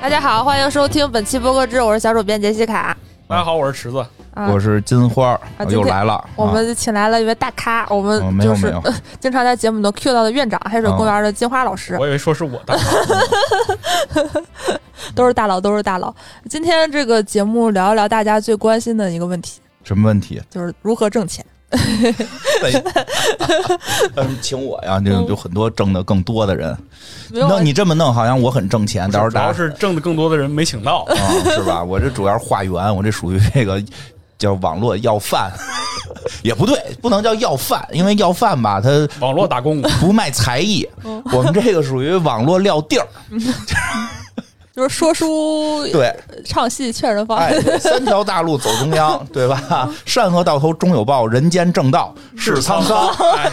大家好，欢迎收听本期播客志，我是小主编杰西卡。大家好，我是池子。啊我是金花儿，啊又来了。我们请来了一位大咖，我哦们就是、没有 经常在节目中 Q 到的院长，黑水公园的金花老师，我以为说是我的，都是大佬，都是大佬。今天这个节目聊一聊大家最关心的一个问题，什么问题？就是如何挣钱。嗯，请我呀，就有很多挣的更多的人。那你这么弄，好像我很挣钱，到时候主要大家是挣的更多的人没请到。啊，是吧？我这主要是化缘，我这属于这个叫网络要饭，也不对，不能叫要饭，因为要饭吧，他网络打工，不卖才艺。我们这个属于网络撂地儿，就是说书、对，唱戏、劝人方。哎，三条大路走中央，对吧？善恶到头终有报，人间正道是沧桑。哎，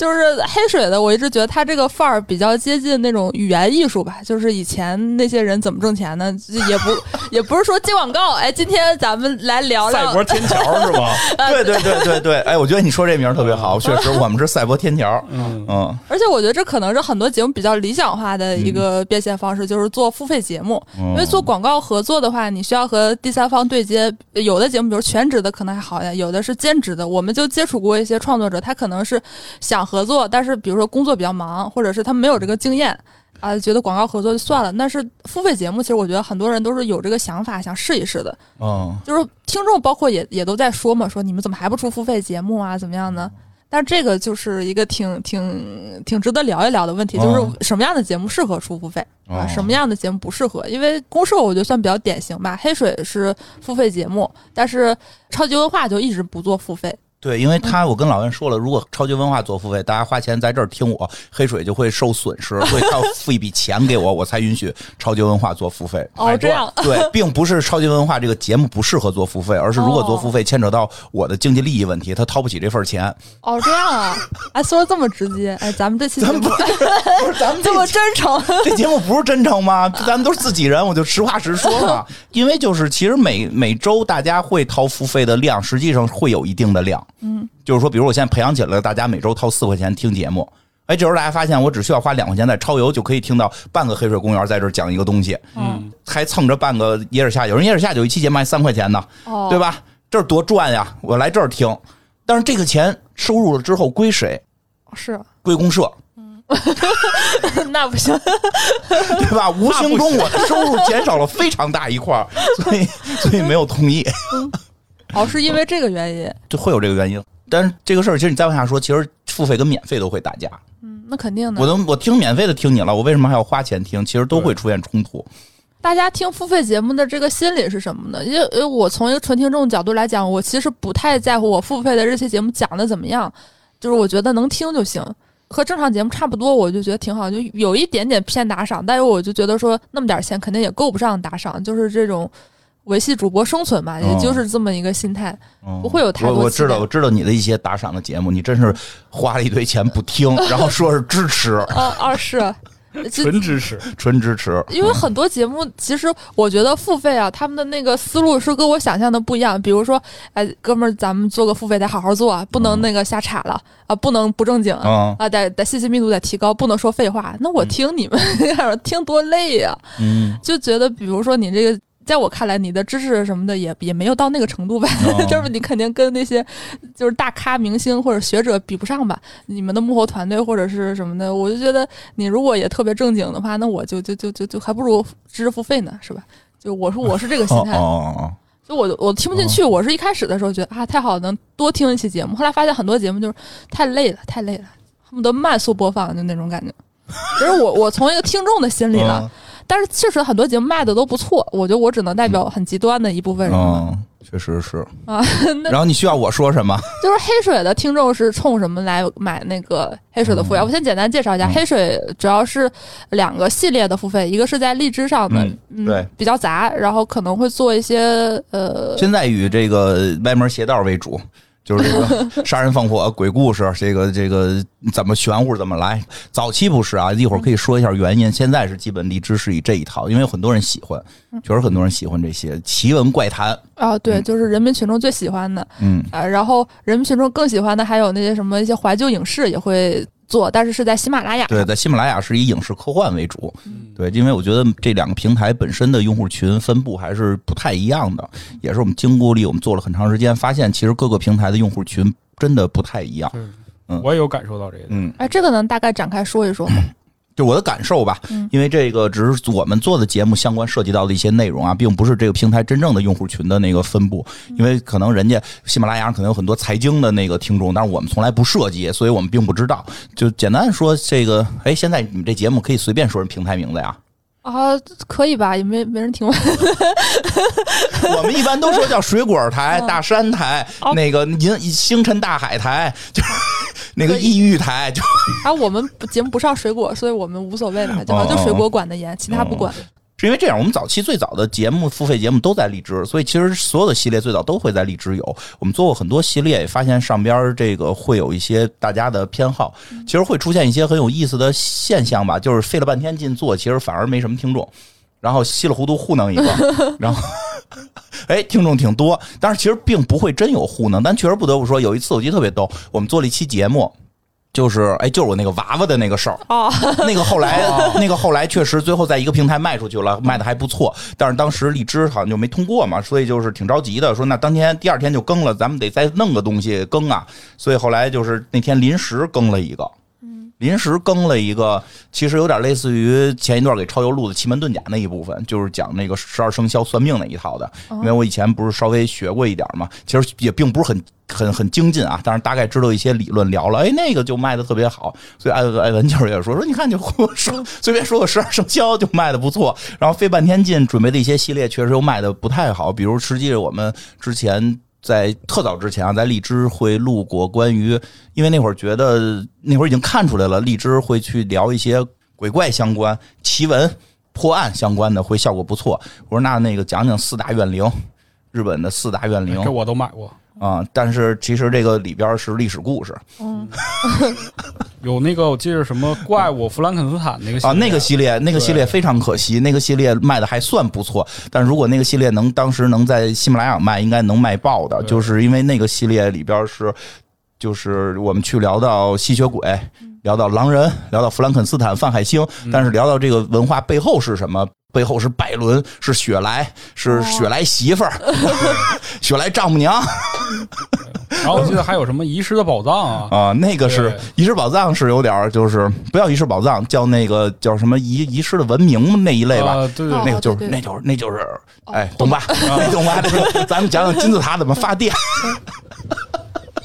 就是黑水的，我一直觉得他这个范儿比较接近那种语言艺术吧。就是以前那些人怎么挣钱呢？也不也不是说接广告。哎，今天咱们来聊聊赛博天桥是吗？对对对对对，哎，我觉得你说这名儿特别好，确实，我们是赛博天桥。嗯，嗯，而且我觉得这可能是很多节目比较理想化的一个变现方式，就是做付费节目。因因为做广告合作的话，你需要和第三方对接。有的节目，比如全职的可能还好一点，有的是兼职的。我们就接触过一些创作者，他可能是想合作，但是比如说工作比较忙，或者是他没有这个经验。啊，觉得广告合作就算了。但是付费节目，其实我觉得很多人都是有这个想法，想试一试的。嗯，就是听众包括也也都在说嘛，说你们怎么还不出付费节目啊？怎么样呢？但这个就是一个挺挺挺值得聊一聊的问题，就是哦什么样的节目适合出付费啊？哦什么样的节目不适合？因为公社我觉得算比较典型吧，黑水是付费节目，但是超级文化就一直不做付费。对，因为他我跟老袁说了，如果超级文化做付费，大家花钱在这儿听我，黑水就会受损失，所以 他要付一笔钱给我，我才允许超级文化做付费。哦，这样对，并不是超级文化这个节目不适合做付费，而是如果做付费牵扯到我的经济利益问题，他掏不起这份钱。哦，这样啊，哎，说的这么直接，哎，咱们这期节目咱们不不是咱们这么真诚，这节目不是真诚吗？咱们都是自己人，我就实话实说嘛。因为就是其实每每周大家会掏付费的量，实际上会有一定的量。嗯，就是说，比如我现在培养起来了，大家每周掏四块钱听节目。哎，这时候大家发现，我只需要花两块钱在超游就可以听到半个黑水公园在这儿讲一个东西，嗯，还蹭着半个野尔下。有人野尔下有一期节目卖三块钱呢，哦，对吧？这儿多赚呀！我来这儿听，但是这个钱收入了之后归谁？是，归公社。嗯 那不行，对吧？无形中我的收入减少了非常大一块，所以所以没有同意，哦，是因为这个原因，就会有这个原因。但是这个事儿，其实你再往下说，其实付费跟免费都会打架。嗯，那肯定的我。都我听免费的听你了，我为什么还要花钱听？其实都会出现冲突。大家听付费节目的这个心理是什么呢？因为因为我从一个纯听众角度来讲，我其实不太在乎我付费的这些节目讲的怎么样，就是我觉得能听就行，和正常节目差不多，我就觉得挺好，就有一点点偏打赏，但是我就觉得说那么点钱肯定也够不上打赏，就是这种维系主播生存嘛，也就是这么一个心态。嗯不会有太多我我知道，我知道你的一些打赏的节目，你真是花了一堆钱不听，然后说是支持，哦，二是。纯支持。纯支持。因为很多节目，其实我觉得付费啊，他们的那个思路是跟我想象的不一样。比如说，哎，哥们儿，咱们做个付费得好好做啊，不能那个瞎插了啊，不能不正经嗯啊，得得信息密度得提高，不能说废话。那我听你们听多累呀、嗯，就觉得，比如说你这个。在我看来，你的知识什么的也也没有到那个程度吧，哦 就是你肯定跟那些就是大咖明星或者学者比不上吧。你们的幕后团队或者是什么的，我就觉得你如果也特别正经的话，那我就就就就就还不如知识付费呢，是吧？就我说我是这个心态，哦哦哦，就我我听不进去。我是一开始的时候觉得啊太好了，能多听一期节目，后来发现很多节目就是太累了，太累了，恨不得慢速播放就那种感觉。其实我我从一个听众的心里了，嗯但是确实很多节目卖的都不错，我觉得我只能代表很极端的一部分人。嗯，确实是。啊，那然后你需要我说什么？就是黑水的听众是冲什么来买那个黑水的付费？嗯我先简单介绍一下，嗯黑水主要是两个系列的付费，一个是在荔枝上的，对，比较杂，然后可能会做一些呃，现在以这个歪门邪道为主，就是这个杀人放火、鬼故事，这个这个怎么玄乎怎么来。早期不是啊，一会儿可以说一下原因。现在是基本荔枝是以这一套，因为有很多人喜欢，确实很多人喜欢这些奇闻怪谈。啊，对，嗯就是人民群众最喜欢的嗯，啊，然后人民群众更喜欢的还有那些什么一些怀旧影视也会做，但是是在喜马拉雅。对，在喜马拉雅是以影视科幻为主。嗯对，因为我觉得这两个平台本身的用户群分布还是不太一样的，也是我们经过力，我们做了很长时间，发现其实各个平台的用户群真的不太一样。嗯我也有感受到这个。嗯，哎，这个能大概展开说一说吗？就我的感受吧，嗯。因为这个只是我们做的节目相关涉及到的一些内容啊，并不是这个平台真正的用户群的那个分布，因为可能人家喜马拉雅上可能有很多财经的那个听众，但是我们从来不涉及，所以我们并不知道。就简单说这个，哎，现在你们这节目可以随便说人平台名字呀，啊，可以吧？也没没人听完。我们一般都说叫水果台、嗯大山台、哦那个银星辰大海台，就是那个异域台，就啊，我们节目不上水果，所以我们无所谓吧，就就水果管的严，其他不管。是因为这样，我们早期最早的节目付费节目都在荔枝，所以其实所有的系列最早都会在荔枝有。我们做过很多系列，也发现上边这个会有一些大家的偏好，其实会出现一些很有意思的现象吧，就是费了半天劲做，其实反而没什么听众。然后稀里糊涂糊弄一个，然后，哎，听众挺多，但是其实并不会真有糊弄。但确实不得不说，有一次我记得特别逗，我们做了一期节目，就是哎，就是我那个娃娃的那个事儿，哦，那个后来，那个后来确实最后在一个平台卖出去了，卖的还不错。但是当时荔枝好像就没通过嘛，所以就是挺着急的，说那当天第二天就更了，咱们得再弄个东西更啊。所以后来就是那天临时更了一个，临时更了一个，其实有点类似于前一段给超游录的奇门遁甲那一部分，就是讲那个十二生肖算命那一套的。因为我以前不是稍微学过一点嘛，其实也并不是很很很精进啊，但是大概知道一些理论，聊了，哎，那个就卖的特别好。所以艾文艾文就是也说说，你看就说 随便说个十二生肖就卖的不错，然后费半天劲准备的一些系列确实又卖的不太好，比如实际我们之前。在特早之前啊，在荔枝会录过关于，因为那会儿觉得那会儿已经看出来了，荔枝会去聊一些鬼怪相关、奇闻、破案相关的，会效果不错。我说那那个讲讲四大怨灵，日本的四大怨灵这我都买过，啊、但是其实这个里边是历史故事。嗯，有那个我记得什么怪物弗兰肯斯坦那个系啊，列那个系列那个系列非常可惜，那个系列卖的还算不错，但如果那个系列能当时能在喜马拉雅卖，应该能卖爆的，就是因为那个系列里边是，就是我们去聊到吸血鬼。聊到狼人，聊到弗兰肯斯坦、范海辛，但是聊到这个文化背后是什么？背后是拜伦，是雪莱，是哦雪莱媳妇儿，雪莱丈母娘 然后我记得还有什么遗失的宝藏啊，啊，那个是遗失宝藏，是有点儿就是不要遗失宝藏，叫那个叫什么遗遗失的文明那一类吧。啊对对哦对那个就是那就是那就是，哎，懂吧？懂吧？就是咱们讲讲金字塔怎么发电。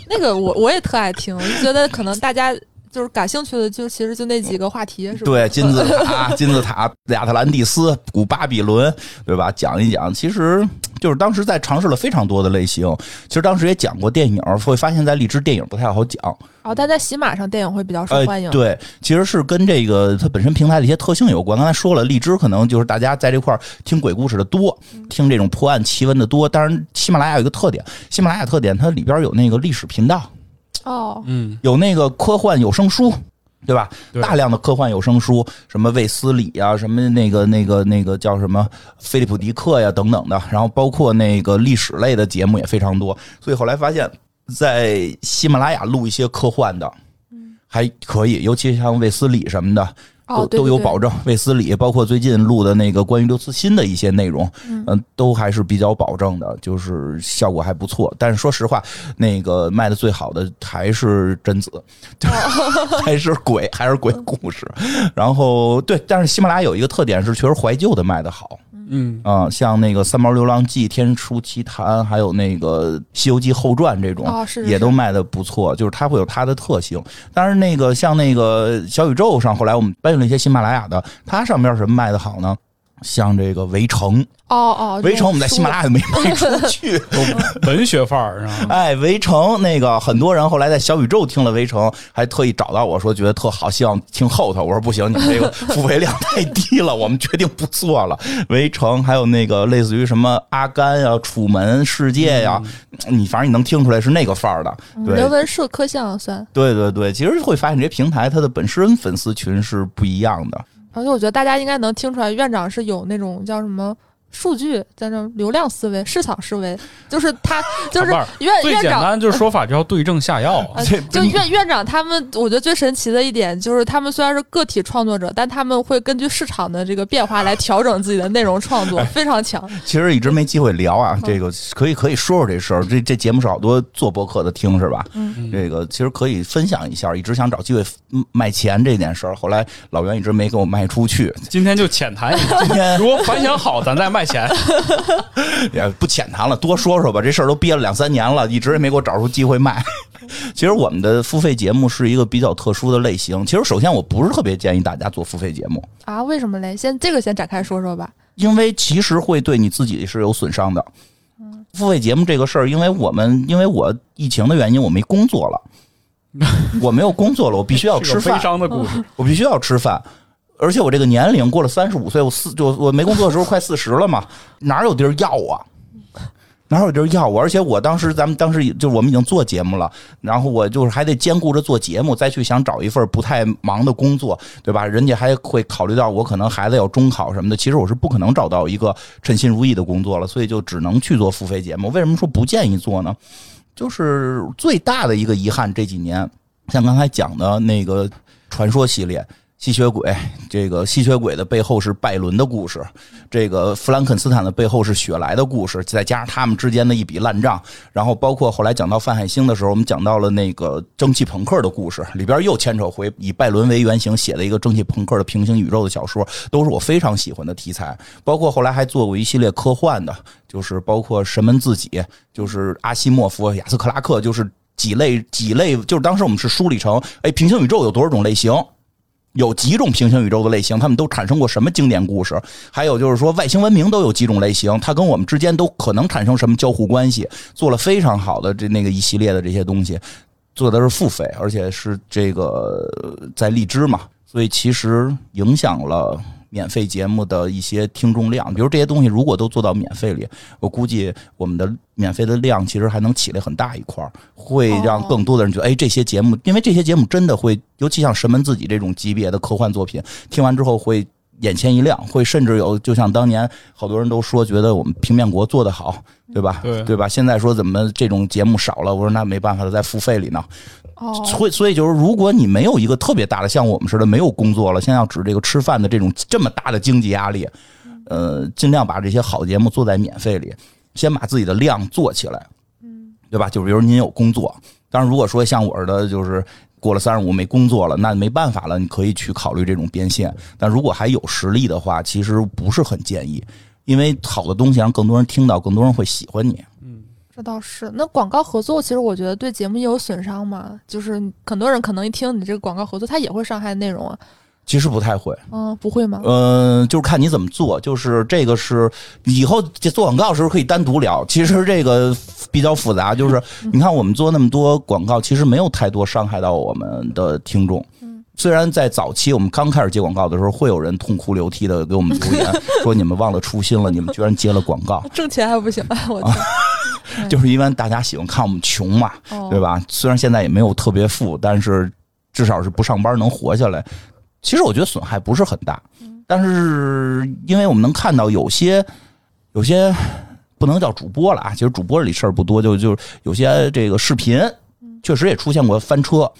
那个我我也特爱听，我就觉得可能大家就是感兴趣的，就其实就那几个话题，是吧？对，金字塔、金字塔、亚特兰蒂斯、古巴比伦，对吧？讲一讲，其实就是当时在尝试了非常多的类型。其实当时也讲过电影，会发现在荔枝电影不太好讲。哦，但在喜马上电影会比较受呃欢迎。，对，其实是跟这个它本身平台的一些特性有关。刚才说了，荔枝可能就是大家在这块儿听鬼故事的多，听这种破案奇闻的多。当然，喜马拉雅有一个特点，喜马拉雅特点它里边有那个历史频道，哦，嗯，有那个科幻有声书。对吧？对大量的科幻有声书，什么卫斯理啊、什么那个那个那个叫什么菲利普迪克呀等等的，然后包括那个历史类的节目也非常多。所以后来发现，在喜马拉雅录一些科幻的，还可以，尤其像卫斯理什么的，哦，都对对对都有保证。卫斯理包括最近录的那个关于刘慈欣的一些内容，嗯、都还是比较保证的，就是效果还不错。但是说实话，那个卖的最好的还是贞子，还是鬼，还是鬼故事。然后对，但是喜马拉雅有一个特点是，确实怀旧的卖的好。嗯，啊、像那个《三毛流浪记》《天书奇谭》，还有那个《西游记后传》这种，哦是是也都卖的不错。就是它会有它的特性。但是，那个像那个小宇宙上，后来我们搬运了一些喜马拉雅的，它上面什么卖的好呢？像这个《围城》，《哦哦，围城》我们在喜马拉雅没卖 出去。文学范儿是吧？哎，《围城》那个很多人后来在小宇宙听了《围城》，还特意找到我说觉得特好，希望听后头。我说不行，你们这个付费量太低了，我们决定不做了。《围城》还有那个类似于什么阿甘呀、楚门世界呀，你反正你能听出来是那个范儿的。对人文社科像算。对对对，其实会发现这些平台它的本身粉丝群是不一样的。而且我觉得大家应该能听出来，院长是有那种叫什么数据，在这流量思维、市场思维，就是他就是好吧院最简院长。单就是说法叫对症下药啊。就院院长他们，我觉得最神奇的一点就是，他们虽然是个体创作者，但他们会根据市场的这个变化来调整自己的内容创作，非常强。其实一直没机会聊啊，这个可以可以说说这事儿。这这节目是好多做博客的听是吧？嗯，这个其实可以分享一下，一直想找机会嗯卖钱这件事儿，后来老袁一直没给我卖出去。今天就浅谈一下，今天如果反响好，咱再卖钱。也不浅谈了，多说说吧。这事儿都憋了两三年了，一直也没给我找出机会卖。其实我们的付费节目是一个比较特殊的类型。其实首先我不是特别建议大家做付费节目，啊，为什么嘞？先这个先展开说说吧。因为其实会对你自己是有损伤的。付费节目这个事儿，因为我们因为我疫情的原因，我没工作了，我没有工作了，我必须要吃饭悲伤的故事。我必须要吃饭。而且我这个年龄过了三十五岁，我四就我没工作的时候快四十了嘛，哪有地儿要啊？哪有地儿要我？而且我当时咱们当时就我们已经做节目了，然后我就是还得兼顾着做节目，再去想找一份不太忙的工作，对吧？人家还会考虑到我可能孩子要中考什么的，其实我是不可能找到一个称心如意的工作了，所以就只能去做付费节目。为什么说不建议做呢？就是最大的一个遗憾，这几年像刚才讲的那个传说系列。吸血鬼，这个吸血鬼的背后是拜伦的故事，这个弗兰肯斯坦的背后是雪莱的故事，再加上他们之间的一笔烂账，然后包括后来讲到范海辛的时候，我们讲到了那个蒸汽朋克的故事，里边又牵扯回以拜伦为原型写的一个蒸汽朋克的平行宇宙的小说，都是我非常喜欢的题材。包括后来还做过一系列科幻的，就是包括神门自己，就是阿西莫夫、亚斯克拉克，就是几类几类，就是当时我们是梳理成，哎，平行宇宙有多少种类型？有几种平行宇宙的类型，他们都产生过什么经典故事？还有就是说，外星文明都有几种类型，它跟我们之间都可能产生什么交互关系？做了非常好的这那个一系列的这些东西，做的是付费，而且是这个在荔枝嘛，所以其实影响了免费节目的一些听众量。比如这些东西如果都做到免费里，我估计我们的免费的量其实还能起来很大一块，会让更多的人觉得，哎，这些节目，因为这些节目真的会，尤其像神门自己这种级别的科幻作品，听完之后会。眼前一亮，会甚至有，就像当年好多人都说，觉得我们平面国做得好，对吧？对对吧？现在说怎么这种节目少了？我说那没办法了，在付费里呢。哦，所以所以就是，如果你没有一个特别大的，像我们似的没有工作了，现在要指这个吃饭的这种这么大的经济压力，呃，尽量把这些好节目做在免费里，先把自己的量做起来，嗯，对吧？就比如您有工作，当然如果说像我似的，就是过了三十五没工作了，那没办法了，你可以去考虑这种变现。但如果还有实力的话，其实不是很建议，因为好的东西让更多人听到，更多人会喜欢你。嗯这倒是。那广告合作，其实我觉得对节目也有损伤嘛。就是很多人可能一听你这个广告合作，他也会伤害内容啊。其实不太会，嗯，不会吗？嗯，就是看你怎么做。就是这个是以后这做广告的时候可以单独聊。其实这个比较复杂，就是你看我们做那么多广告，其实没有太多伤害到我们的听众。虽然在早期我们刚开始接广告的时候，会有人痛哭流涕的给我们留言，说你们忘了初心了，你们居然接了广告，挣钱还不行？我天，就是因为大家喜欢看我们穷嘛，哦对吧？虽然现在也没有特别富，但是至少是不上班能活下来。其实我觉得损害不是很大，但是因为我们能看到有些有些不能叫主播了啊，其实主播里事儿不多，就就有些这个视频确实也出现过翻车，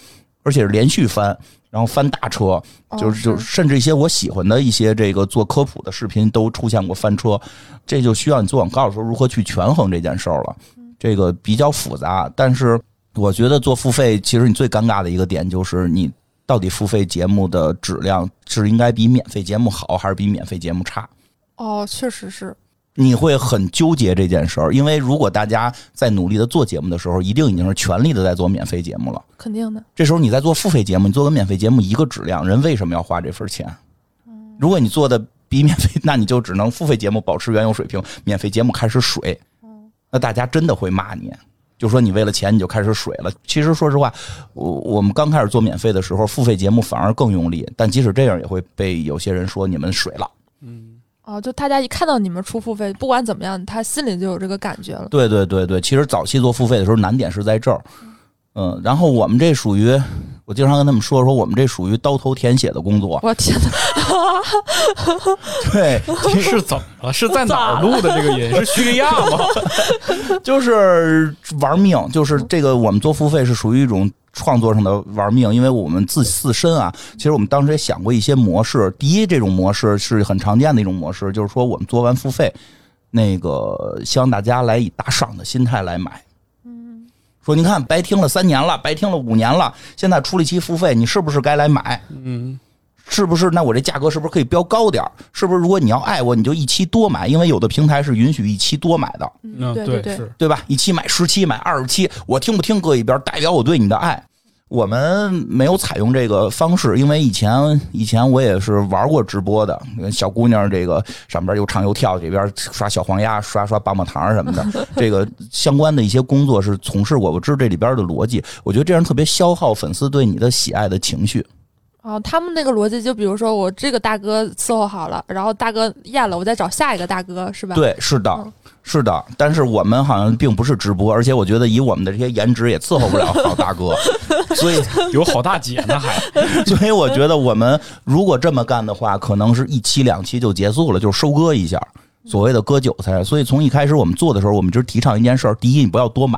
而且是连续翻。然后翻大车，就是就是，甚至一些我喜欢的一些这个做科普的视频都出现过翻车，这就需要你做广告的时候如何去权衡这件事儿了。这个比较复杂，但是我觉得做付费，其实你最尴尬的一个点就是你到底付费节目的质量是应该比免费节目好，还是比免费节目差？哦，确实是。你会很纠结这件事儿，因为如果大家在努力的做节目的时候，一定已经是全力的在做免费节目了。肯定的。这时候你在做付费节目，你做个免费节目一个质量，人为什么要花这份钱？如果你做的比免费，那你就只能付费节目保持原有水平，免费节目开始水，那大家真的会骂你。就说你为了钱你就开始水了。其实说实话，我我们刚开始做免费的时候，付费节目反而更用力，但即使这样也会被有些人说你们水了。嗯哦，就大家一看到你们出付费，不管怎么样，他心里就有这个感觉了。对对对对，其实早期做付费的时候难点是在这儿，嗯，然后我们这属于，我经常跟他们说说，我们这属于刀头舔血的工作。我天哪！对，是怎么了？是在哪儿录的这个音？是叙利亚吗？就是玩命，就是这个我们做付费是属于一种创作上的玩命，因为我们自自身啊，其实我们当时也想过一些模式。第一，这种模式是很常见的一种模式，就是说我们做完付费，那个希望大家来以打赏的心态来买。嗯，说你看白听了三年了，白听了五年了，现在出了一期付费，你是不是该来买？嗯，是不是？那我这价格是不是可以标高点儿？是不是？如果你要爱我，你就一期多买，因为有的平台是允许一期多买的。嗯，对对对对吧？一期买十期，买二十期，我听不听搁一边，代表我对你的爱。我们没有采用这个方式，因为以前以前我也是玩过直播的，小姑娘这个上边又唱又跳，这边刷小黄鸭、刷刷棒棒糖什么的，这个相关的一些工作是从事过，我知道这里边的逻辑。我觉得这样特别消耗粉丝对你的喜爱的情绪。哦，他们那个逻辑就比如说我这个大哥伺候好了，然后大哥厌了，我再找下一个大哥，是吧？对，是的，是的。但是我们好像并不是直播，而且我觉得以我们的这些颜值也伺候不了好大哥，所以 有好大姐呢，还所以我觉得我们如果这么干的话，可能是一期两期就结束了，就收割一下，所谓的割韭菜。所以从一开始我们做的时候，我们就提倡一件事儿：第一，你不要多买；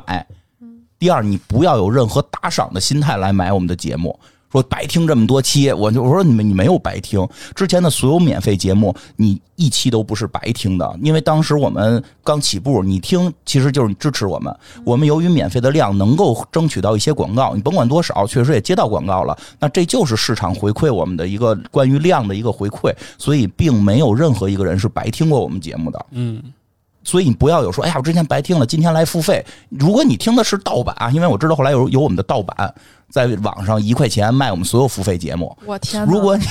第二，你不要有任何打赏的心态来买我们的节目。说白听这么多期，我就我说你们你没有白听之前的所有免费节目，你一期都不是白听的，因为当时我们刚起步，你听其实就是支持我们。我们由于免费的量能够争取到一些广告，你甭管多少，确实也接到广告了，那这就是市场回馈我们的一个关于量的一个回馈，所以并没有任何一个人是白听过我们节目的。嗯，所以你不要有说，哎呀，我之前白听了，今天来付费。如果你听的是盗版啊，因为我知道后来有有我们的盗版，在网上一块钱卖我们所有付费节目。我天哪！如果你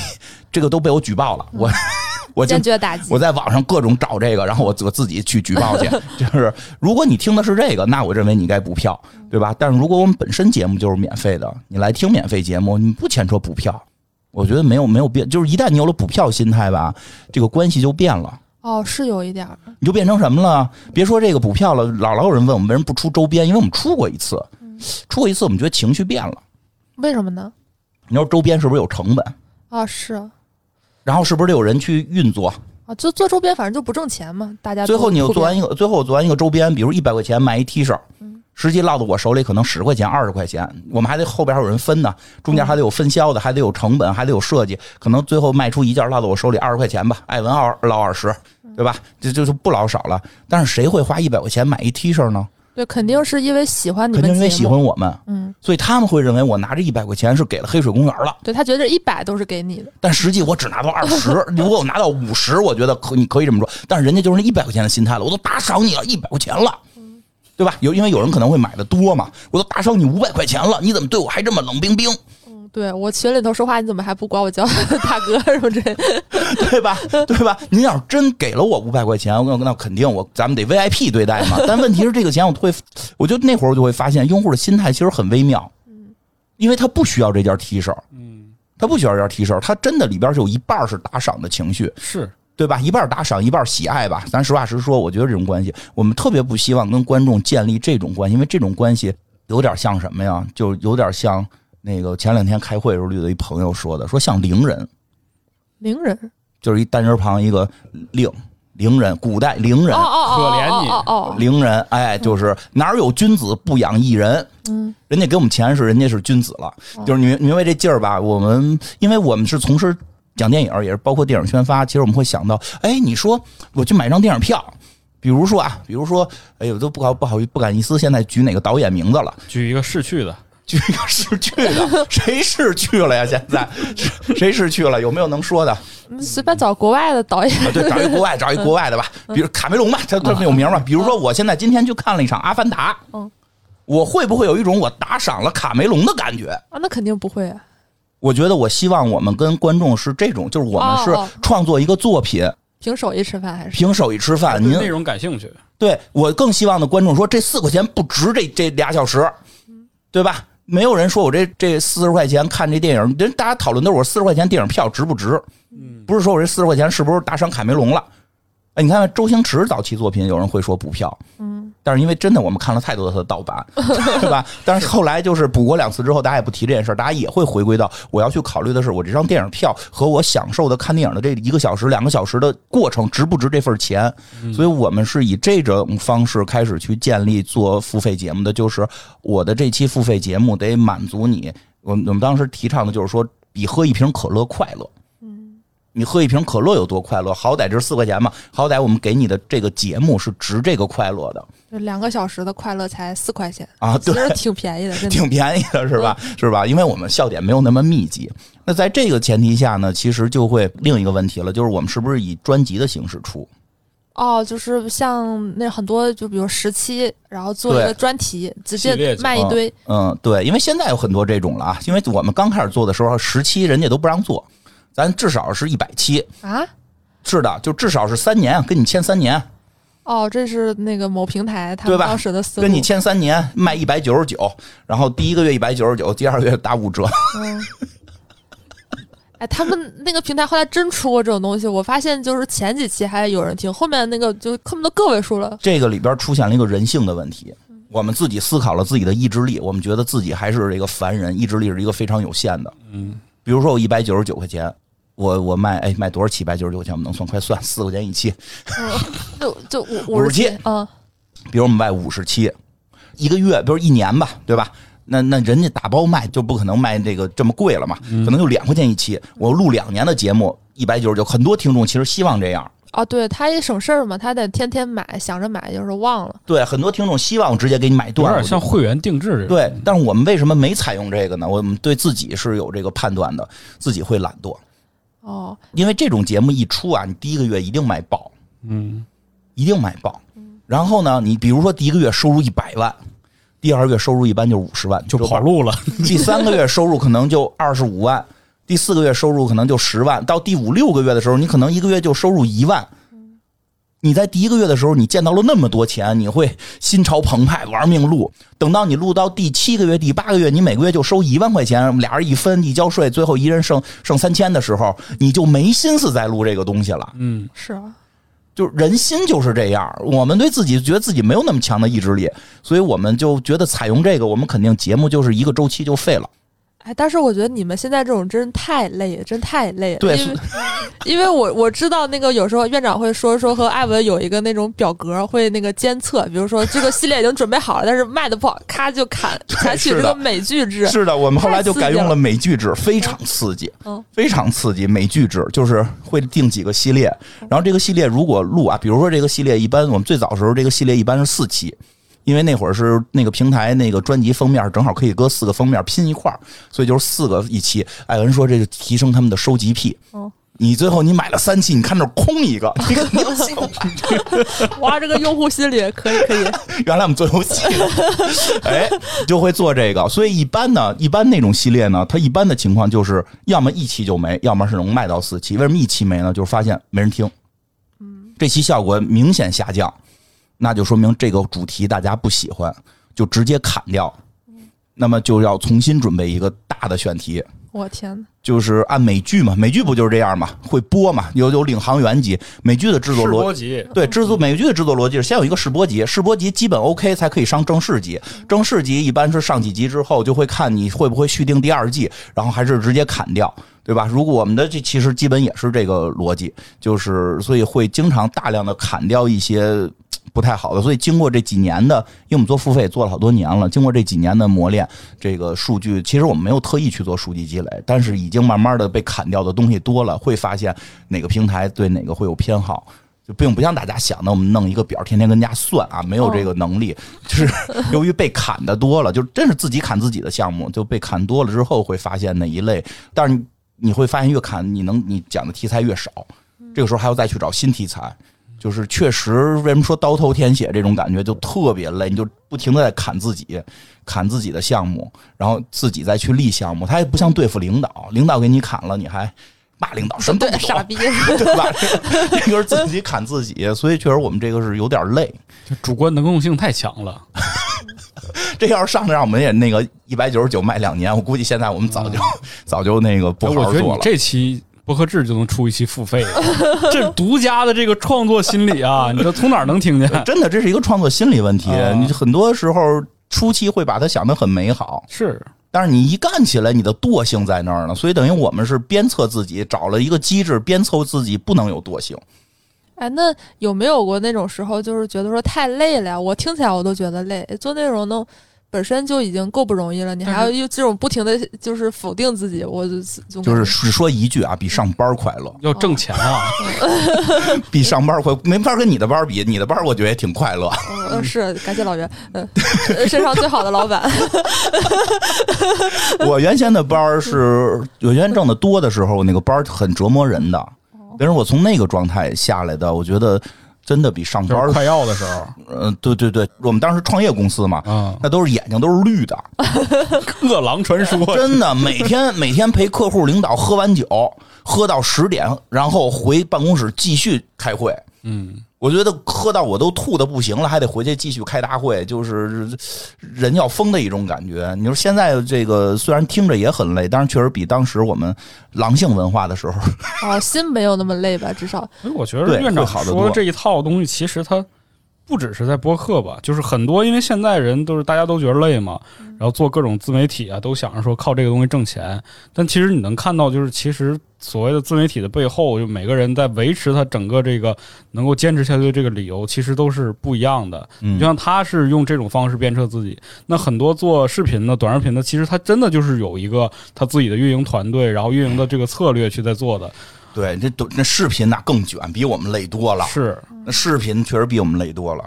这个都被我举报了，我 我就坚决打击。我在网上各种找这个，然后我我自己去举报去。就是如果你听的是这个，那我认为你该补票，对吧？但是如果我们本身节目就是免费的，你来听免费节目，你不牵扯补票，我觉得没有没有变。就是一旦你有了补票心态吧，这个关系就变了。哦，是有一点儿。你就变成什么了？别说这个补票了，老老有人问我们为什么不出周边，因为我们出过一次，出过一次，我们觉得情绪变了。为什么呢？你说周边是不是有成本？啊，是啊，然后是不是得有人去运作？啊就做周边，反正就不挣钱嘛。大家最后你又做完一个，最后我做完一个周边，比如一百块钱买一 T 恤，实际落到我手里可能十块钱、二十块钱，我们还得后边还有人分呢，中间还得有分销的，还得有成本，还得有设计，可能最后卖出一件落到我手里二十块钱吧，艾文二捞二十，对吧？这就是不老少了。但是谁会花一百块钱买一 T 恤呢？对，肯定是因为喜欢你们肯，定因为喜欢我们，嗯，所以他们会认为我拿这一百块钱是给了黑水公园了。对他觉得一百都是给你的，但实际我只拿到二十，如果我拿到五十，我觉得可你可以这么说。但是人家就是那一百块钱的心态了，我都打赏你了一百块钱了，对吧？有因为有人可能会买的多嘛，我都打赏你五百块钱了，你怎么对我还这么冷冰冰，嗯，对我群里头说话，你怎么还不管我叫 大哥什么这？对吧？对吧？您要是真给了我五百块钱，那那肯定我咱们得 VIP 对待嘛。但问题是这个钱我会，我就那会儿我就会发现，用户的心态其实很微妙，嗯因为他不需要这件 T 恤，嗯，他不需要这件 T 恤，他真的里边是有一半是打赏的情绪，是对吧？一半打赏，一半喜爱吧。咱实话实说，我觉得这种关系，我们特别不希望跟观众建立这种关系，因为这种关系有点像什么呀？就有点像那个前两天开会的时候遇到一朋友说的，说像伶人，伶人就是一单人旁一个令，伶人，古代伶人可怜你哦哦哦，伶人，哎，就是哪儿有君子不养艺人。嗯，人家给我们钱是人家是君子了，就是你明白这劲儿吧？我们因为我们是从事讲电影，也是包括电影宣发，其实我们会想到，哎，你说我去买张电影票，比如说啊，比如说，哎呦，都不好不好不敢意思，现在举哪个导演名字了，举一个逝去的，举一个是去的，谁是去了呀？现在谁是去了？有没有能说的？嗯随便找国外的导演，啊，对，找一国外，找一国外的吧，比如卡梅隆吧，他他有名嘛？比如说，我现在今天去看了一场《阿凡达》，嗯，我会不会有一种我打赏了卡梅隆的感觉？啊，那肯定不会啊。我觉得，我希望我们跟观众是这种，就是我们是创作一个作品，凭手艺吃饭还是？凭手艺吃饭。您对内容感兴趣，对我更希望的观众说，这四块钱不值这这俩小时，对吧？没有人说我这这四十块钱看这电影，人大家讨论都是我四十块钱电影票值不值，不是说我这四十块钱是不是打赏卡梅隆了？哎，你看周星驰早期作品，有人会说补票，嗯，但是因为真的我们看了太多的它的盗版，对吧？但是后来就是补过两次之后，大家也不提这件事儿，大家也会回归到我要去考虑的是，我这张电影票和我享受的看电影的这一个小时、两个小时的过程值不值这份钱？所以我们是以这种方式开始去建立做付费节目的，就是我的这期付费节目得满足你。我我们当时提倡的就是说，比喝一瓶可乐快乐。你喝一瓶可乐有多快乐？好歹这是四块钱嘛，好歹我们给你的这个节目是值这个快乐的就两个小时的快乐才四块钱，啊！对，其实挺便宜的，真的。挺便宜的是吧？是吧？因为我们笑点没有那么密集。那在这个前提下呢，其实就会另一个问题了，就是我们是不是以专辑的形式出？哦，就是像那很多，就比如十期，然后做一个专题，直接卖一堆。嗯，对，因为现在有很多这种了啊。因为我们刚开始做的时候，十期人家都不让做，咱至少是一百期。啊？是的，就至少是三年，跟你签三年，哦，这是那个某平台他对吧们当时的思路。跟你签三年，卖一百九十九，然后第一个月一百九十九，第二个月打五折。嗯。哎，他们那个平台后来真出过这种东西，我发现就是前几期还有人听，后面那个就恨不得个位数了。这个里边出现了一个人性的问题。我们自己思考了自己的意志力，我们觉得自己还是这个凡人，意志力是一个非常有限的。嗯，比如说我一百九十九块钱，我我卖哎卖多少期？一百九十九块钱我们能算，快算四块钱一期。嗯，就就五 五十期十期，嗯，比如我们卖五十期，一个月，比如一年吧，对吧？那那人家打包卖就不可能卖这个这么贵了嘛，可能就两块钱一期。我录两年的节目，一百九十九，很多听众其实希望这样。啊，对他也省事儿嘛，他得天天买，想着买，就是忘了。对，很多听众希望直接给你买断有断，点像会员定制。对，但是我们为什么没采用这个呢？我们对自己是有这个判断的，自己会懒惰，哦，因为这种节目一出啊，你第一个月一定卖爆，嗯，一定卖爆。然后呢，你比如说第一个月收入一百万，第二个月收入一般就五十万，就就跑路了。第三个月收入可能就二十五万，第四个月收入可能就十万，到第五六个月的时候，你可能一个月就收入一万。你在第一个月的时候，你见到了那么多钱，你会心潮澎湃，玩命录。等到你录到第七个月、第八个月，你每个月就收一万块钱，俩人一分一交税，最后一人剩剩三千的时候，你就没心思再录这个东西了。嗯，是啊，就是人心就是这样，我们对自己觉得自己没有那么强的意志力，所以我们就觉得采用这个，我们肯定节目就是一个周期就废了。哎，但是我觉得你们现在这种真太累了，真太累了。对因为 因为我我知道那个有时候院长会说说和艾文有一个那种表格会那个监测，比如说这个系列已经准备好了，但是卖的不好，咔就砍，采取这个美剧制。是的，我们后来就改用了了美剧制，非常刺激，嗯非常刺激。美剧制就是会定几个系列，然后这个系列如果录啊，比如说这个系列一般我们最早的时候这个系列一般是四期。因为那会儿是那个平台那个专辑封面正好可以搁四个封面拼一块儿，所以就是四个一期。艾文说这个提升他们的收集癖。哦你最后你买了三期，你看这空一个，你肯定喜欢买。哇，这个用户心理可以可以。原来我们做游戏，哎，就会做这个。所以一般呢，一般那种系列呢，它一般的情况就是要么一期就没，要么是能卖到四期。为什么一期没呢？就是发现没人听，这期效果明显下降，那就说明这个主题大家不喜欢，就直接砍掉。那么就要重新准备一个大的选题，我天呐，就是按美剧嘛，美剧不就是这样嘛，会播嘛，有有领航员级，美剧的制作逻辑，对，制作美剧的制作逻辑是先有一个试播集，试播集基本 OK 才可以上正式集，正式集一般是上几集之后就会看你会不会续订第二季，然后还是直接砍掉，对吧？如果我们的这其实基本也是这个逻辑，就是所以会经常大量的砍掉一些。不太好的，所以经过这几年的，因为我们做付费也做了好多年了，经过这几年的磨练，这个数据其实我们没有特意去做数据积累，但是已经慢慢的被砍掉的东西多了，会发现哪个平台对哪个会有偏好。就并不像大家想的，我们弄一个表，天天跟人家算啊，没有这个能力。就是由于被砍的多了，就真是自己砍自己的项目，就被砍多了之后，会发现哪一类。但是你会发现，越砍你能你讲的题材越少，这个时候还要再去找新题材。就是确实，为什么说刀头舔血这种感觉就特别累？你就不停的在砍自己，砍自己的项目，然后自己再去立项目。他也不像对付领导，领导给你砍了，你还骂领导什么都不懂，对傻逼。对吧？这个是自己砍自己，所以确实我们这个是有点累。主观能动性太强了。这要是上来让我们也那个一百九十九卖两年，我估计现在我们早就、早就那个不哎我觉得你好好做了。这期博客志就能出一期付费，这独家的这个创作心理啊，你说从哪儿能听见？真的，这是一个创作心理问题。啊你很多时候初期会把它想得很美好，是，但是你一干起来，你的惰性在那儿呢。所以等于我们是鞭策自己，找了一个机制，鞭策自己不能有惰性。哎，那有没有过那种时候，就是觉得说太累了呀？我听起来我都觉得累，做内容呢本身就已经够不容易了，你还要又这种不停的就是否定自己，我就总就是只说一句啊，比上班快乐，要挣钱啊！比上班快，没法跟你的班比。你的班我觉得也挺快乐。嗯 是感谢老袁，嗯、呃，世上最好的老板，我原先的班是我原先挣的多的时候，那个班很折磨人的。但是我从那个状态下来的，我觉得真的比上班儿，就是快要的时候，嗯、对对对，我们当时创业公司嘛，嗯，那都是眼睛都是绿的，饿狼传说，真的，每天每天陪客户领导喝完酒，喝到十点，然后回办公室继续开会。嗯，我觉得喝到我都吐的不行了，还得回去继续开大会，就是人要疯的一种感觉。你说现在这个虽然听着也很累，但是确实比当时我们狼性文化的时候，啊，心没有那么累吧？至少所以我觉得院长好得多说的这一套东西，其实它不只是在播客吧，就是很多，因为现在人都是大家都觉得累嘛，然后做各种自媒体啊，都想着说靠这个东西挣钱。但其实你能看到，就是其实所谓的自媒体的背后，就每个人在维持他整个这个能够坚持下去的这个理由，其实都是不一样的。嗯就像他是用这种方式鞭策自己，那很多做视频的、短视频的，其实他真的就是有一个他自己的运营团队，然后运营的这个策略去在做的。对这都那视频那更卷，比我们累多了。是，那视频确实比我们累多了，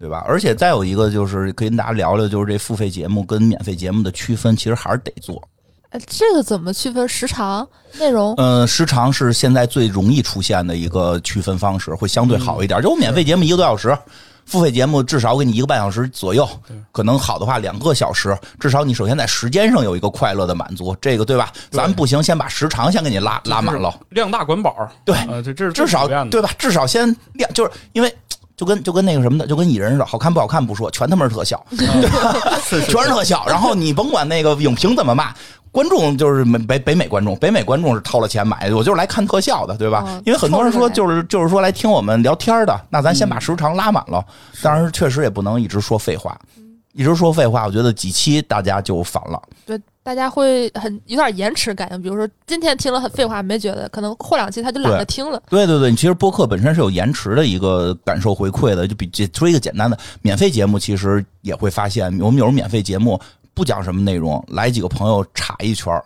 对吧？而且再有一个就是跟大家聊聊，就是这付费节目跟免费节目的区分，其实还是得做。哎，这个怎么区分时长、内容？呃，时长是现在最容易出现的一个区分方式，会相对好一点。就我免费节目一个多小时，付费节目至少给你一个半小时左右，可能好的话两个小时，至少你首先在时间上有一个快乐的满足，这个对吧？咱不行，先把时长先给你拉拉满了，量大管饱。对呃，这这至少对吧？至少先量，就是因为。就跟就跟那个什么的，就跟蚁人似的，好看不好看不说，全他妈是特效，是是 全是特效。然后你甭管那个影评怎么骂，观众就是美北北美观众，北美观众是掏了钱买的，我就是来看特效的，对吧？哦因为很多人说就是就是说来听我们聊天的，那咱先把时长拉满了。嗯当然，确实也不能一直说废话，一直说废话，我觉得几期大家就烦了。对，大家会很有点延迟感。比如说今天听了很废话，没觉得，可能过两期他就懒得听了。对对对，其实播客本身是有延迟的一个感受回馈的，就比这说一个简单的免费节目，其实也会发现，我们有时候免费节目不讲什么内容，来几个朋友插一圈儿，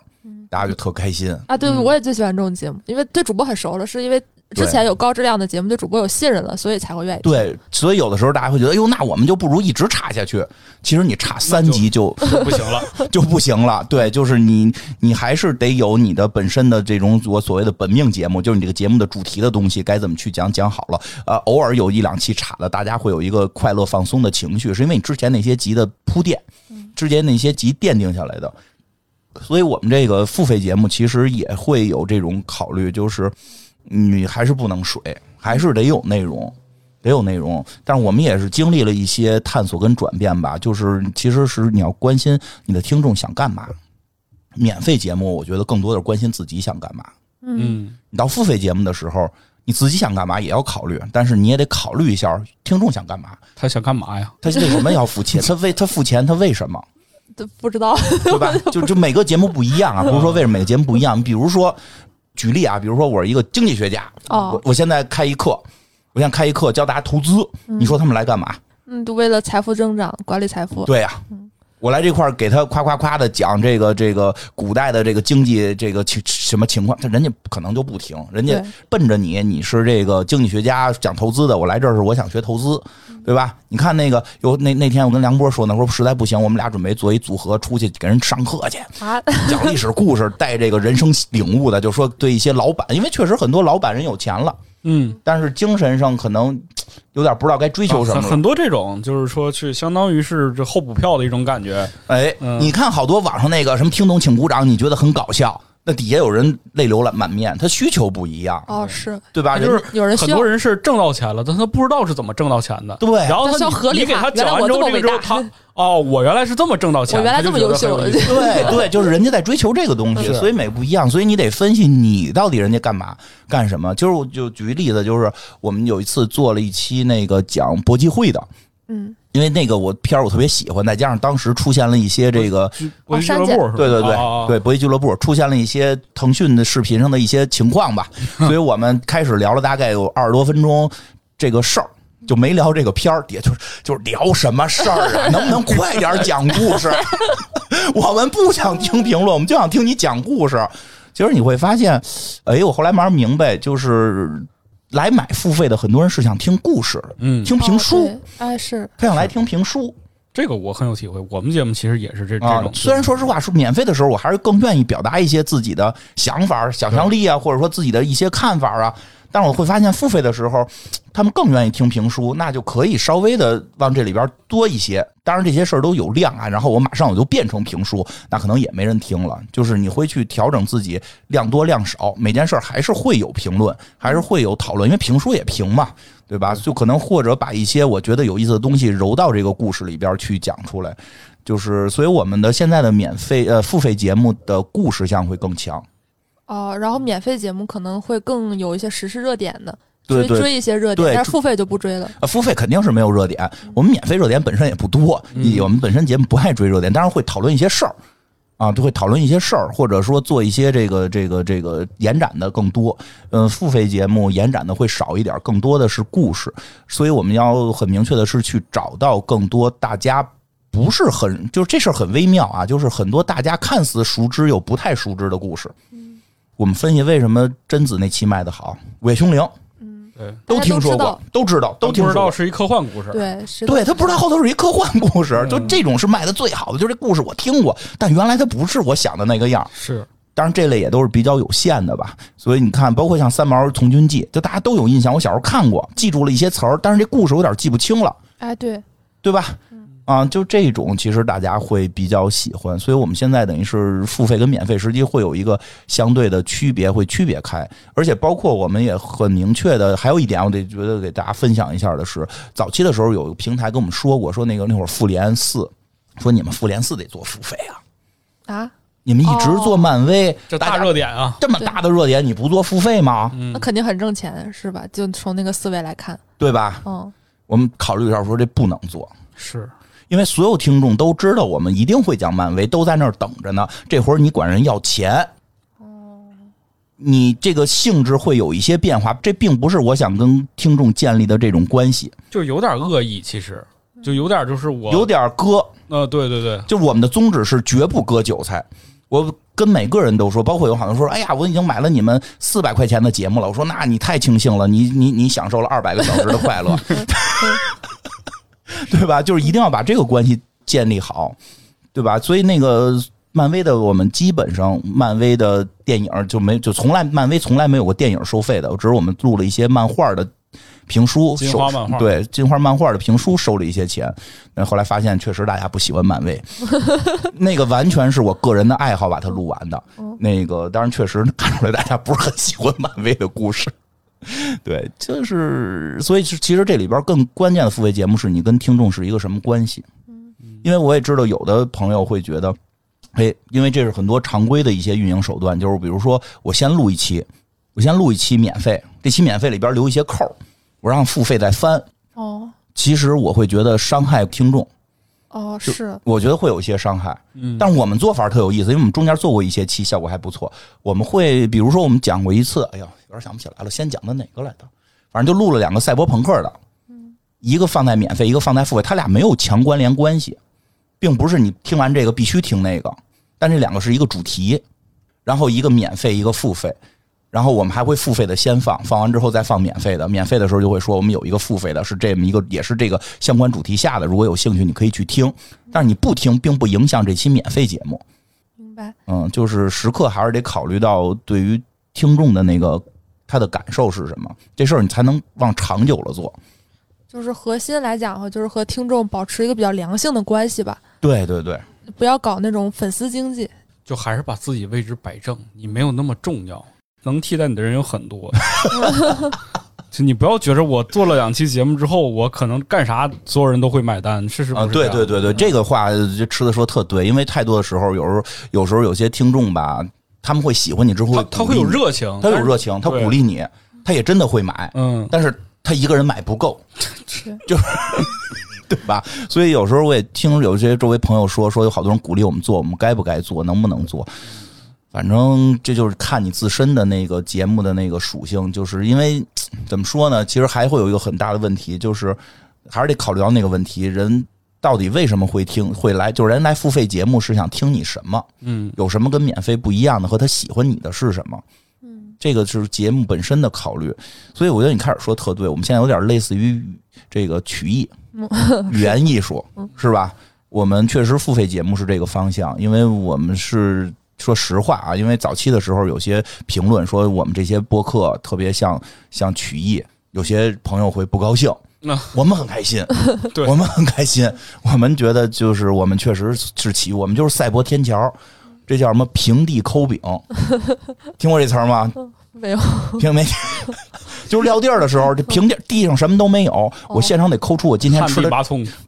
大家就特开心。啊，对，嗯我也最喜欢这种节目，因为对主播很熟了，是因为之前有高质量的节目，对主播有信任了，所以才会愿意。对，所以有的时候大家会觉得，哎呦，那我们就不如一直差下去。其实你差三集 就不行了。就不行了。对，就是你你还是得有你的本身的这种我所谓的本命节目，就是你这个节目的主题的东西该怎么去讲讲好了。呃，偶尔有一两期差的，大家会有一个快乐放松的情绪，是因为你之前那些集的铺垫，之前那些集奠定下来的。所以我们这个付费节目其实也会有这种考虑，就是你还是不能水，还是得有内容。得有内容，但是我们也是经历了一些探索跟转变吧。就是其实是你要关心你的听众想干嘛。免费节目，我觉得更多的是关心自己想干嘛。嗯，你到付费节目的时候，你自己想干嘛也要考虑，但是你也得考虑一下听众想干嘛。他想干嘛呀？他为什么要付钱？他为他付钱，他为什么？都不知道。对吧？就就每个节目不一样啊，不是说为什么每个节目不一样。比如说，举例啊，比如说我是一个经济学家，哦我我现在开一课，我现在开一课教大家投资，你说他们来干嘛？嗯，就为了财富增长，管理财富。对呀、我来这块儿给他夸夸夸的讲这个这个古代的这个经济这个情什么情况，他人家可能就不听，人家奔着你，你是这个经济学家讲投资的，我来这儿是我想学投资，对吧？你看那个有那那天我跟梁波说呢，说实在不行，我们俩准备做一组合出去给人上课去，啊，讲历史故事，带这个人生领悟的，就说对一些老板，因为确实很多老板人有钱了，嗯，但是精神上可能有点不知道该追求什么了。很很多这种，就是说去相当于是这候补票的一种感觉。哎，嗯你看好多网上那个什么听懂请鼓掌，你觉得很搞笑，那底下有人泪流满面，他需求不一样，哦，是。对吧？就是有人很多人是挣到钱了，但他不知道是怎么挣到钱的。对。然后他你给他讲完之后，这个之后他哦，我原来是这么挣到钱，我原来这么优秀他就觉得很有意思。对。对，就是人家在追求这个东西，所以每不一样，所以你得分析你到底人家干嘛。干什么。就是我就举个例子，就是我们有一次做了一期那个讲搏击会的，嗯，因为那个我片儿我特别喜欢，再加上当时出现了一些这个博弈俱乐部？对对对、啊对，博弈俱乐部出现了一些腾讯的视频上的一些情况吧，所以我们开始聊了大概有二十多分钟这个事儿。就没聊这个片儿，底下就是就是聊什么事儿啊？能不能快点讲故事？我们不想听评论，我们就想听你讲故事。其实你会发现，哎，我后来慢慢明白，就是来买付费的很多人是想听故事，嗯，听评书，哎是他想来听评书。这个我很有体会。我们节目其实也是这这啊种，，虽然说实话，说免费的时候，我还是更愿意表达一些自己的想法、想象力啊，或者说自己的一些看法啊。但是我会发现，付费的时候，他们更愿意听评书，那就可以稍微的往这里边多一些。当然，这些事儿都有量啊，然后我马上我就变成评书，那可能也没人听了。就是你会去调整自己量多量少，每件事儿还是会有评论，还是会有讨论，因为评书也评嘛，对吧？就可能或者把一些我觉得有意思的东西揉到这个故事里边去讲出来。就是，所以我们的现在的免费呃付费节目的故事性会更强。哦，然后免费节目可能会更有一些时事热点的，对对追追一些热点，但是付费就不追了。呃，付费肯定是没有热点，我们免费热点本身也不多，我们本身节目不爱追热点，当然会讨论一些事儿。啊，都会讨论一些事儿，或者说做一些这个这个这个延展的更多。嗯、付费节目延展的会少一点，更多的是故事。所以我们要很明确的是去找到更多大家不是很就是这事儿很微妙啊，就是很多大家看似熟知又不太熟知的故事。我们分析为什么贞子那期卖的好，《午夜凶铃》对，都听说过都知道，都知道，都听说过。知道是一科幻故事。对，是的对他不知道后头是一科幻故事，嗯就这种是卖的最好的，就是这故事我听过，但原来它不是我想的那个样。是当然，这类也都是比较有限的吧。所以你看，包括像《三毛从军记》，就大家都有印象，我小时候看过，记住了一些词儿，但是这故事有点记不清了，哎对，对吧？啊，就这种其实大家会比较喜欢，所以我们现在等于是付费跟免费实际会有一个相对的区别，会区别开。而且包括我们也很明确的，还有一点我得觉得给大家分享一下的是，早期的时候有平台跟我们说过，说那个那会儿复联四，说你们复联四得做付费啊，啊，你们一直做漫威，这大大热点啊！这么大的热点，你不做付费吗？嗯那肯定很挣钱是吧？就从那个思维来看，对吧？嗯，我们考虑一下，说这不能做。是因为所有听众都知道，我们一定会讲漫威，都在那儿等着呢。这会儿你管人要钱，你这个性质会有一些变化。这并不是我想跟听众建立的这种关系，就有点恶意，其实就有点就是我有点割。呃，对对对，就我们的宗旨是绝不割韭菜。我跟每个人都说，包括有好多说，哎呀，我已经买了你们四百块钱的节目了。我说，那你太庆幸了，你你你享受了二百个小时的快乐，对吧？就是一定要把这个关系建立好，对吧？所以那个漫威的，我们基本上漫威的电影就没就从来漫威从来没有过电影收费的，只是我们录了一些漫画的评书，金花漫画对金花漫画的评书收了一些钱，那后来发现确实大家不喜欢漫威，那个完全是我个人的爱好把它录完的。那个当然确实看出来大家不是很喜欢漫威的故事。对，就是所以其实这里边更关键的付费节目是你跟听众是一个什么关系。因为我也知道有的朋友会觉得，哎，因为这是很多常规的一些运营手段，就是比如说我先录一期，我先录一期免费，这期免费里边留一些扣，我让付费再翻。哦其实我会觉得伤害听众，哦是，我觉得会有一些伤害。嗯，但是我们做法特有意思，因为我们中间做过一些期，效果还不错。我们会比如说我们讲过一次，哎呀，有点想不起来了，先讲的哪个来着？反正就录了两个赛博朋克的，嗯一个放在免费，一个放在付费，它俩没有强关联关系，并不是你听完这个必须听那个，但这两个是一个主题，然后一个免费，一个付费。然后我们还会付费的先放，放完之后再放免费的。免费的时候就会说我们有一个付费的，是这么一个，也是这个相关主题下的。如果有兴趣，你可以去听，但是你不听，并不影响这期免费节目。明白。嗯，就是时刻还是得考虑到对于听众的那个他的感受是什么，这事儿你才能往长久了做。就是核心来讲哈，就是和听众保持一个比较良性的关系吧，对对对，不要搞那种粉丝经济。就还是把自己位置摆正，你没有那么重要，能替代你的人有很多。就你不要觉着我做了两期节目之后，我可能干啥所有人都会买单，事实不啊，是这样对对对对，这个话就吃的说特对，因为太多的时候，有时候有时候有些听众吧，他们会喜欢你之后，他他会有，热情，他有热情，他鼓励你，他也真的会买，嗯，但是他一个人买不够，是 就是 对吧？所以有时候我也听有些周围朋友说，说有好多人鼓励我们做，我们该不该做，能不能做？反正这就是看你自身的那个节目的那个属性，就是因为 怎么说呢？其实还会有一个很大的问题，就是还是得考虑到那个问题，人到底为什么会听会来？就是人来付费节目是想听你什么？嗯，有什么跟免费不一样的，和他喜欢你的是什么？嗯，这个是节目本身的考虑，所以我觉得你开始说特对，我们现在有点类似于这个曲艺、语言艺术，是吧？我们确实付费节目是这个方向，因为我们是说实话啊，因为早期的时候有些评论说我们这些播客特别像像曲艺，有些朋友会不高兴。那我们很开心，对。我们很开心，我们觉得就是我们确实是起，我们就是赛博天桥，这叫什么平地抠饼，听过这词儿吗？没有，平没，就是撂地儿的时候，这平地地上什么都没有，我现场得抠出我今天吃的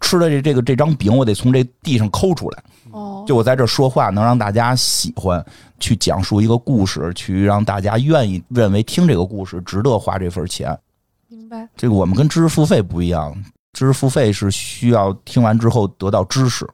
吃的这这个这张饼，我得从这地上抠出来。哦，就我在这说话，能让大家喜欢，去讲述一个故事，去让大家愿意认为听这个故事值得花这份钱。明白，这个我们跟知识付费不一样，知识付费是需要听完之后得到知识，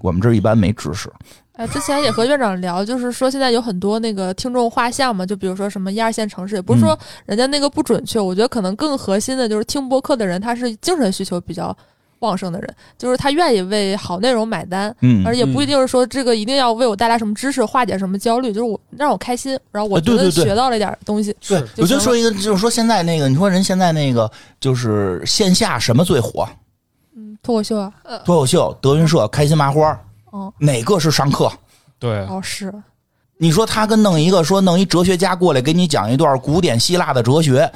我们这儿一般没知识。哎，之前也和院长聊，就是说现在有很多那个听众画像嘛，就比如说什么一二线城市，也不是说人家那个不准确，我觉得可能更核心的就是听播客的人，他是精神需求比较旺盛的人，就是他愿意为好内容买单，嗯，而也不一定是说这个一定要为我带来什么知识，化解什么焦虑，就是我让我开心，然后我觉得呃对。对对学到了一点东西。对是，我就说一个，就是说现在那个，你说人现在那个就是线下什么最火？嗯，脱口秀啊，呃，脱口秀、德云社、开心麻花，哦，哪个是上课？对，哦是，你说他跟弄一个说弄一哲学家过来给你讲一段古典希腊的哲学，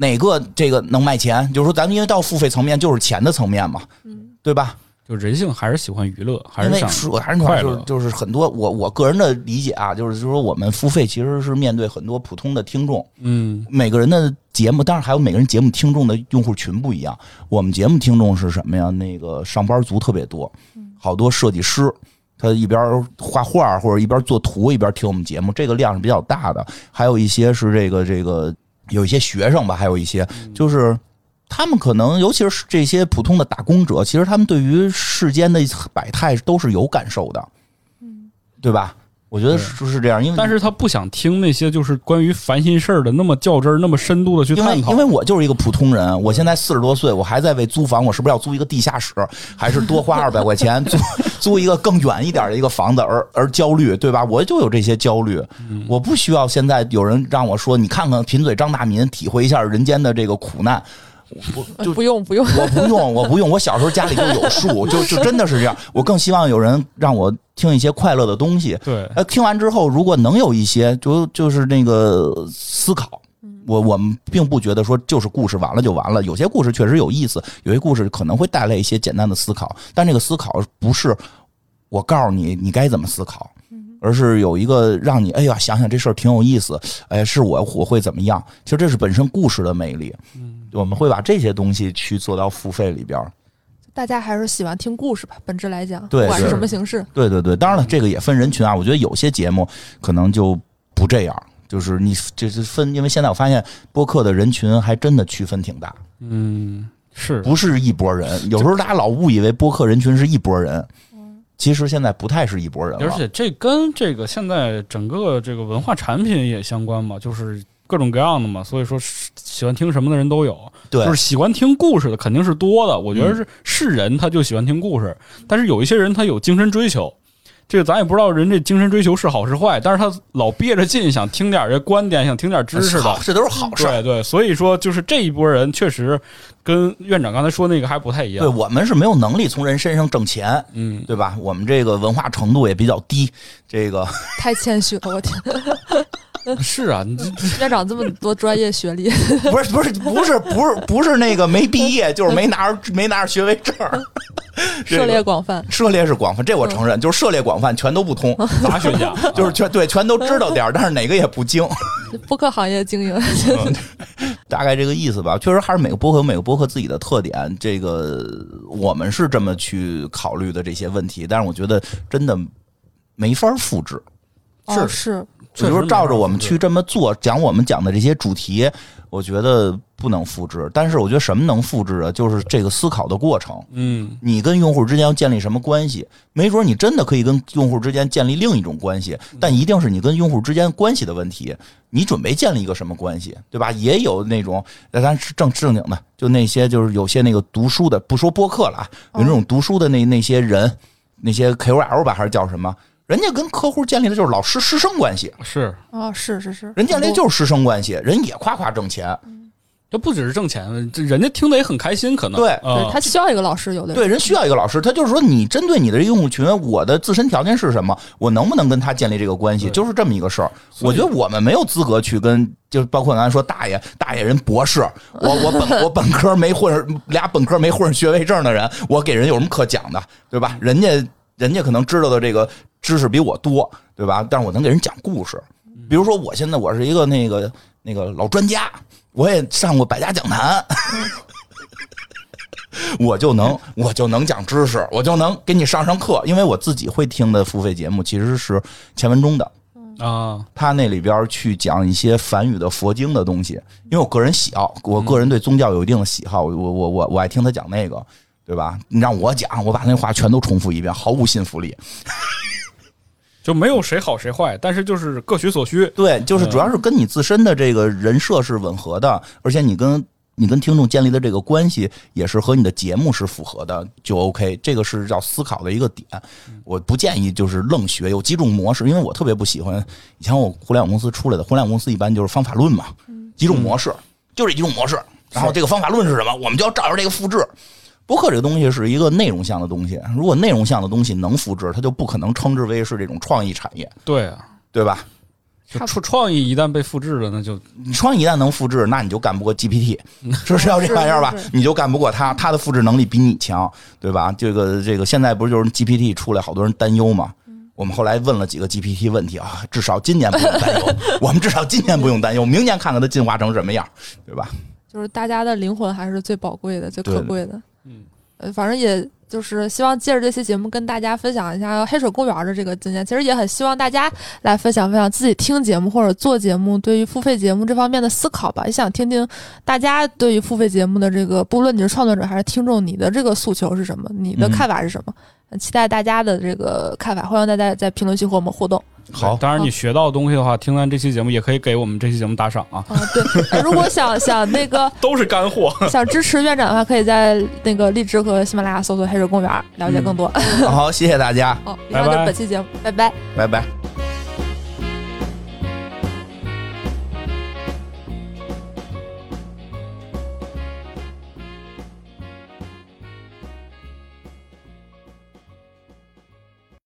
哪个这个能卖钱？就是说咱们因为到付费层面就是钱的层面嘛，嗯，对吧？就人性还是喜欢娱乐，还是想说还是那话，快乐就是就是很多我我个人的理解啊，就是说我们付费其实是面对很多普通的听众，嗯每个人的节目，当然还有每个人节目听众的用户群不一样。我们节目听众是什么呀？那个上班族特别多，好多设计师，他一边画画或者一边做图一边听我们节目，这个量是比较大的。还有一些是这个这个有一些学生吧，还有一些就是。他们可能，尤其是这些普通的打工者，其实他们对于世间的百态都是有感受的，对吧？我觉得对是是这样，因为但是他不想听那些就是关于烦心事儿的那么较真儿、那么深度的去探讨因为。我就是一个普通人，我现在四十多岁，我还在为租房，我是不是要租一个地下室，还是多花二百块钱 租租一个更远一点的一个房子而而焦虑，对吧？我就有这些焦虑，我不需要现在有人让我说，你看看贫嘴张大民，体会一下人间的这个苦难。我呃就不用不用，我不用，我不用。我小时候家里就有树，就就真的是这样。我更希望有人让我听一些快乐的东西。对，呃，听完之后，如果能有一些就就是那个思考，我我们并不觉得说就是故事完了就完了，有些故事确实有意思，有些故事可能会带来一些简单的思考，但这个思考不是我告诉你你该怎么思考，而是有一个让你哎呀想想这事儿挺有意思，哎是我我会怎么样？其实这是本身故事的魅力，我们会把这些东西去做到付费里边儿。大家还是喜欢听故事吧，本质来讲，不管是是什么形式，对对对，当然了，这个也分人群啊。我觉得有些节目可能就不这样，就是你这是分，因为现在我发现播客的人群还真的区分挺大，嗯，是不是一拨人。有时候大家老误以为播客人群是一拨人，其实现在不太是一拨人了。而且这跟这个现在整个这个文化产品也相关嘛，就是各种各样的嘛，所以说喜欢听什么的人都有，对，就是喜欢听故事的肯定是多的。我觉得是是人他就喜欢听故事，但是有一些人他有精神追求。这个咱也不知道人这精神追求是好是坏，但是他老憋着劲想听点这观点，想听点知识的，这都是好事儿。对对，所以说就是这一波人确实跟院长刚才说那个还不太一样。对我们是没有能力从人身上挣钱，嗯，对吧？我们这个文化程度也比较低，这个太谦虚了，我天，是啊，你这院长这么多专业学历，不是不是不是不是不是那个没毕业，就是没拿着没拿着学位证儿。涉猎广泛。涉猎是广泛，这我承认，就是涉猎广泛，全都不通，杂学家就是全对全都知道点儿，但是哪个也不精，播客行业经营，大概这个意思吧。确实还是每个播客有每个播客自己的特点，这个我们是这么去考虑的这些问题，但是我觉得真的没法复制。哦是比如说照着我们去这么做，讲我们讲的这些主题，我觉得不能复制。但是我觉得什么能复制啊？就是这个思考的过程。嗯，你跟用户之间要建立什么关系？没准你真的可以跟用户之间建立另一种关系，但一定是你跟用户之间关系的问题。你准备建立一个什么关系，对吧？也有那种，那咱是正正经的，就那些就是有些那个读书的，不说播客了啊，有那种读书的那那些人，那些 KOL 吧，还是叫什么？人家跟客户建立的就是老师师生关系，是，哦是是是，人建立就是师生关系，人也夸夸挣钱，这不只是挣钱，这人家听得也很开心，可能。对。他需要一个老师，有的人。对，人需要一个老师，他就是说，你针对你的这用户群，我的自身条件是什么，我能不能跟他建立这个关系，就是这么一个事儿。我觉得我们没有资格去跟，就是包括刚才说大爷，大爷人博士，我我本我本科没混上，俩本科没混上学位证的人，我给人有什么可讲的，对吧？人家人家可能知道的这个知识比我多，对吧？但是我能给人讲故事，比如说我现在我是一个那个那个老专家，我也上过百家讲坛。我就能，我就能讲知识，我就能给你上上课，因为我自己会听的付费节目其实是钱文忠的，啊，他那里边去讲一些梵语的佛经的东西，因为我个人喜好，我个人对宗教有一定的喜好，我我我我爱听他讲那个，对吧？你让我讲，我把那话全都重复一遍，毫无信服力。就没有谁好谁坏，但是就是各取所需。对，就是主要是跟你自身的这个人设是吻合的，而且你跟你跟听众建立的这个关系也是和你的节目是符合的，就 OK。这个是要思考的一个点。我不建议就是愣学，有几种模式，因为我特别不喜欢以前我互联网公司出来的，互联网公司一般就是方法论嘛，几种模式，就是几种模式。然后这个方法论是什么，我们就要照着这个复制。播客这个东西是一个内容向的东西，如果内容向的东西能复制，它就不可能称之为是这种创意产业，对啊，对吧？就创创意一旦被复制了，那就你创意一旦能复制，那你就干不过 GPT，是是要这玩意儿吧？你就干不过它，它的复制能力比你强，对吧？这个这个现在不是就是 GPT 出来，好多人担忧嘛。我们后来问了几个 GPT 问题啊，至少今年不用担忧，我们至少今年不用担忧，明年看看它进化成什么样，对吧？就是大家的灵魂还是最宝贵的、最可贵的。嗯，呃，反正也就是希望借着这期节目跟大家分享一下黑水公园的这个经验。其实也很希望大家来分享分享自己听节目或者做节目对于付费节目这方面的思考吧。也想听听大家对于付费节目的这个，不论你是创作者还是听众，你的这个诉求是什么，你的嗯看法是什么？很期待大家的这个看法，欢迎大家在评论区和我们互动。好当然你学到的东西的话，听完这期节目也可以给我们这期节目打赏啊，啊，对，呃如果想 想那个 都是干货。想支持院长的话，可以在那个荔枝和喜马拉雅搜索“黑水公园”了解更多。好，谢谢大家，好，以上就拜拜本期节目，拜拜。拜拜。